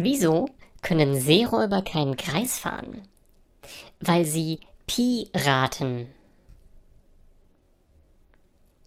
Wieso können Seeräuber keinen Kreis fahren? Weil sie Piraten